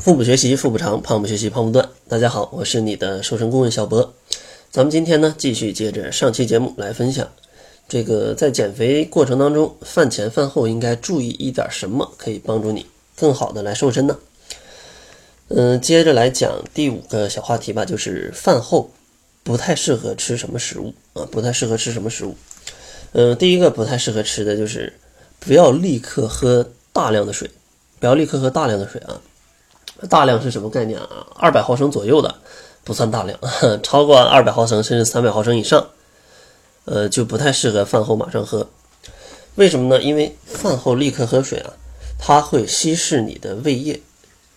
腹部学习腹部长，胖不学习胖不断。大家好，我是你的瘦身顾问小博。咱们今天呢，继续接着上期节目来分享，这个在减肥过程当中，饭前饭后应该注意一点什么，可以帮助你更好的来瘦身呢？嗯，接着来讲第五个小话题吧，就是饭后不太适合吃什么食物啊？不太适合吃什么食物？嗯，第一个不太适合吃的就是不要立刻喝大量的水，不要立刻喝大量的水啊。大量是什么概念啊？二百毫升左右的不算大量，超过二百毫升甚至三百毫升以上，呃，就不太适合饭后马上喝。为什么呢？因为饭后立刻喝水啊，它会稀释你的胃液，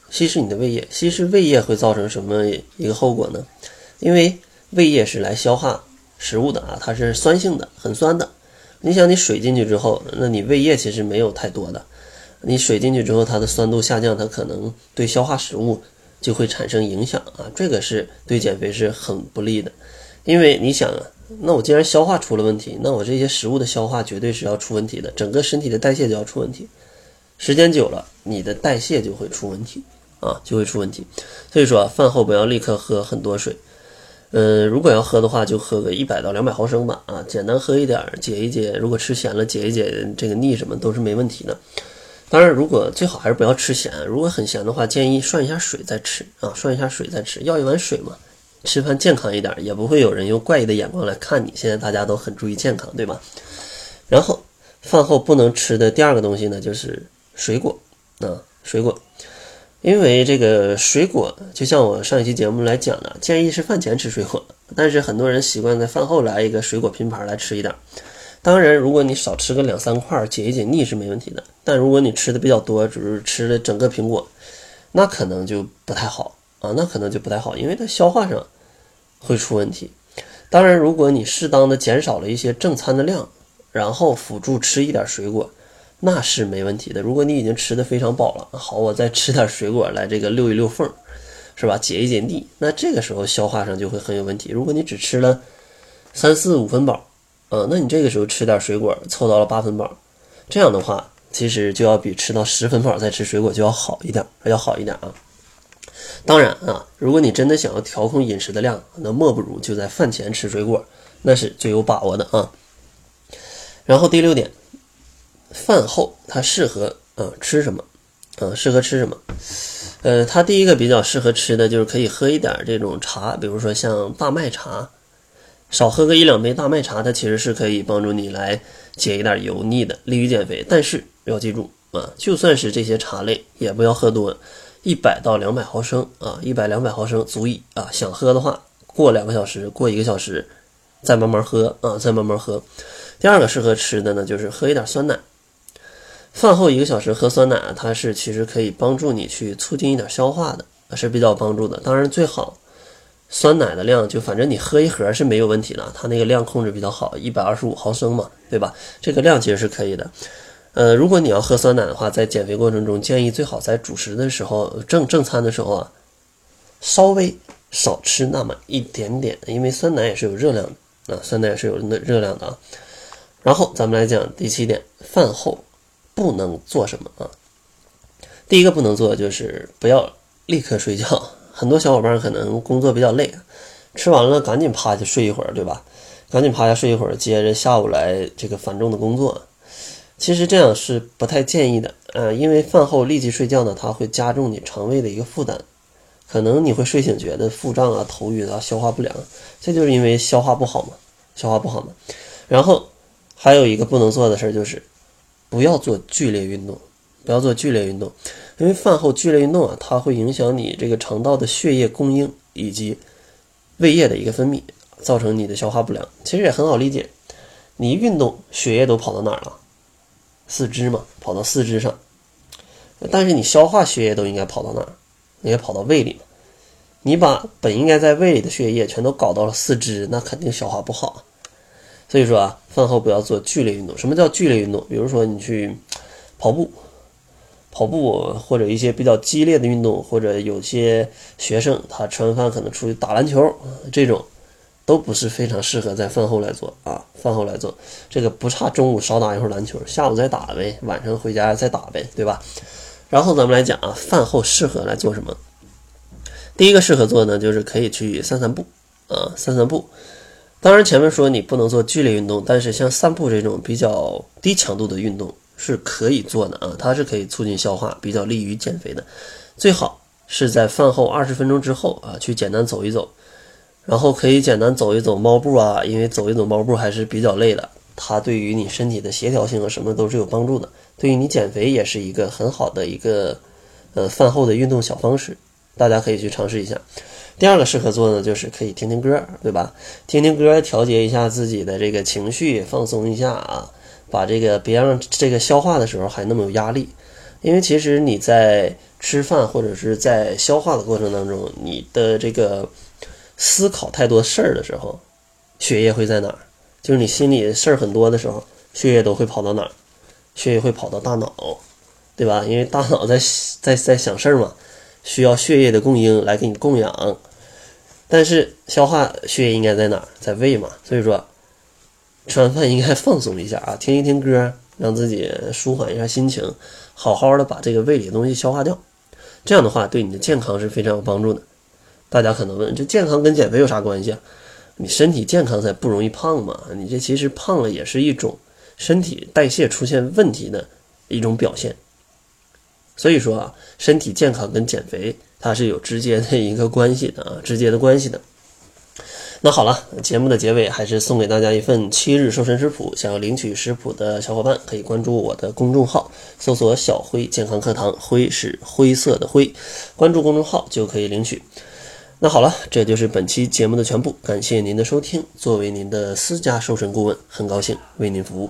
稀释你的胃液，稀释胃液会造成什么一个后果呢？因为胃液是来消化食物的啊，它是酸性的，很酸的。你想，你水进去之后，那你胃液其实没有太多的。你水进去之后，它的酸度下降，它可能对消化食物就会产生影响啊，这个是对减肥是很不利的。因为你想啊，那我既然消化出了问题，那我这些食物的消化绝对是要出问题的，整个身体的代谢就要出问题。时间久了，你的代谢就会出问题啊，就会出问题。所以说，饭后不要立刻喝很多水，呃，如果要喝的话，就喝个一百到两百毫升吧，啊，简单喝一点解一解，如果吃咸了解一解这个腻什么都是没问题的。当然，如果最好还是不要吃咸。如果很咸的话，建议涮一下水再吃啊，涮一下水再吃，要一碗水嘛。吃饭健康一点，也不会有人用怪异的眼光来看你。现在大家都很注意健康，对吧？然后饭后不能吃的第二个东西呢，就是水果啊，水果。因为这个水果，就像我上一期节目来讲的，建议是饭前吃水果，但是很多人习惯在饭后来一个水果拼盘来吃一点。当然，如果你少吃个两三块，解一解腻是没问题的。但如果你吃的比较多，只是吃了整个苹果，那可能就不太好啊，那可能就不太好，因为它消化上会出问题。当然，如果你适当的减少了一些正餐的量，然后辅助吃一点水果，那是没问题的。如果你已经吃的非常饱了，好，我再吃点水果来这个溜一溜缝，是吧？解一解腻，那这个时候消化上就会很有问题。如果你只吃了三四五分饱。嗯，那你这个时候吃点水果，凑到了八分饱，这样的话，其实就要比吃到十分饱再吃水果就要好一点，要好一点啊。当然啊，如果你真的想要调控饮食的量，那莫不如就在饭前吃水果，那是最有把握的啊。然后第六点，饭后它适合啊吃什么？啊，适合吃什么？呃，它第一个比较适合吃的就是可以喝一点这种茶，比如说像大麦茶。少喝个一两杯大麦茶，它其实是可以帮助你来解一点油腻的，利于减肥。但是要记住啊，就算是这些茶类，也不要喝多，一百到两百毫升啊，一百两百毫升足以啊。想喝的话，过两个小时，过一个小时，再慢慢喝啊，再慢慢喝。第二个适合吃的呢，就是喝一点酸奶。饭后一个小时喝酸奶，它是其实可以帮助你去促进一点消化的，是比较帮助的。当然最好。酸奶的量就反正你喝一盒是没有问题的，它那个量控制比较好，一百二十五毫升嘛，对吧？这个量其实是可以的。呃，如果你要喝酸奶的话，在减肥过程中，建议最好在主食的时候、正正餐的时候啊，稍微少吃那么一点点，因为酸奶也是有热量的啊，酸奶也是有热热量的啊。然后咱们来讲第七点，饭后不能做什么啊？第一个不能做就是不要立刻睡觉。很多小伙伴可能工作比较累，吃完了赶紧趴下睡一会儿，对吧？赶紧趴下睡一会儿，接着下午来这个繁重的工作。其实这样是不太建议的，呃，因为饭后立即睡觉呢，它会加重你肠胃的一个负担，可能你会睡醒觉得腹胀啊、头晕啊、消化不良，这就是因为消化不好嘛，消化不好嘛。然后还有一个不能做的事儿就是，不要做剧烈运动。不要做剧烈运动，因为饭后剧烈运动啊，它会影响你这个肠道的血液供应以及胃液的一个分泌，造成你的消化不良。其实也很好理解，你一运动，血液都跑到哪儿了？四肢嘛，跑到四肢上。但是你消化血液都应该跑到哪儿？应该跑到胃里嘛。你把本应该在胃里的血液全都搞到了四肢，那肯定消化不好。所以说啊，饭后不要做剧烈运动。什么叫剧烈运动？比如说你去跑步。跑步或者一些比较激烈的运动，或者有些学生他吃完饭可能出去打篮球，这种都不是非常适合在饭后来做啊。饭后来做这个不差中午少打一会儿篮球，下午再打呗，晚上回家再打呗，对吧？然后咱们来讲啊，饭后适合来做什么？第一个适合做呢，就是可以去散散步啊，散散步。当然前面说你不能做剧烈运动，但是像散步这种比较低强度的运动是可以做的啊，它是可以促进消化，比较利于减肥的。最好是在饭后二十分钟之后啊，去简单走一走，然后可以简单走一走猫步啊，因为走一走猫步还是比较累的。它对于你身体的协调性啊什么都是有帮助的，对于你减肥也是一个很好的一个呃饭后的运动小方式，大家可以去尝试一下。第二个适合做的就是可以听听歌，对吧？听听歌调节一下自己的这个情绪，放松一下啊，把这个别让这个消化的时候还那么有压力，因为其实你在吃饭或者是在消化的过程当中，你的这个思考太多事儿的时候，血液会在哪儿？就是你心里事儿很多的时候，血液都会跑到哪儿？血液会跑到大脑，对吧？因为大脑在在在想事儿嘛，需要血液的供应来给你供养。但是消化血液应该在哪儿？在胃嘛。所以说，吃完饭应该放松一下啊，听一听歌，让自己舒缓一下心情，好好的把这个胃里的东西消化掉。这样的话，对你的健康是非常有帮助的。大家可能问，这健康跟减肥有啥关系啊？你身体健康才不容易胖嘛？你这其实胖了也是一种身体代谢出现问题的一种表现。所以说啊，身体健康跟减肥它是有直接的一个关系的啊，直接的关系的。那好了，节目的结尾还是送给大家一份七日瘦身食谱。想要领取食谱的小伙伴可以关注我的公众号，搜索“小辉健康课堂”，辉是灰色的灰，关注公众号就可以领取。那好了，这就是本期节目的全部。感谢您的收听。作为您的私家瘦身顾问，很高兴为您服务。